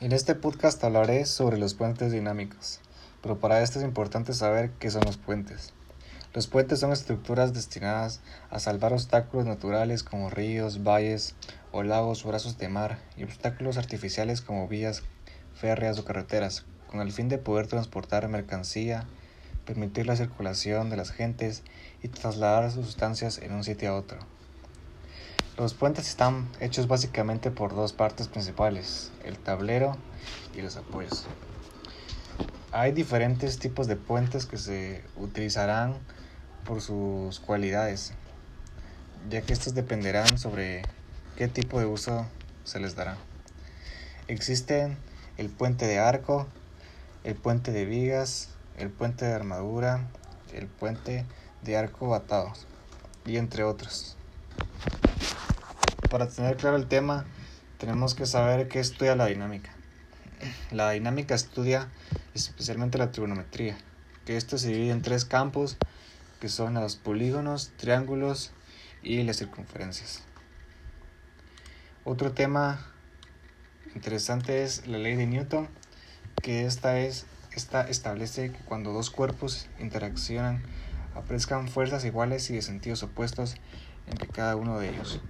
En este podcast hablaré sobre los puentes dinámicos, pero para esto es importante saber qué son los puentes. Los puentes son estructuras destinadas a salvar obstáculos naturales como ríos, valles o lagos o brazos de mar y obstáculos artificiales como vías férreas o carreteras, con el fin de poder transportar mercancía, permitir la circulación de las gentes y trasladar sus sustancias en un sitio a otro. Los puentes están hechos básicamente por dos partes principales, el tablero y los apoyos. Hay diferentes tipos de puentes que se utilizarán por sus cualidades, ya que estos dependerán sobre qué tipo de uso se les dará. Existen el puente de arco, el puente de vigas, el puente de armadura, el puente de arco atados y entre otros para tener claro el tema, tenemos que saber qué estudia la dinámica. La dinámica estudia especialmente la trigonometría, que esto se divide en tres campos, que son los polígonos, triángulos y las circunferencias. Otro tema interesante es la ley de Newton, que esta es esta establece que cuando dos cuerpos interaccionan aparezcan fuerzas iguales y de sentidos opuestos entre cada uno de ellos.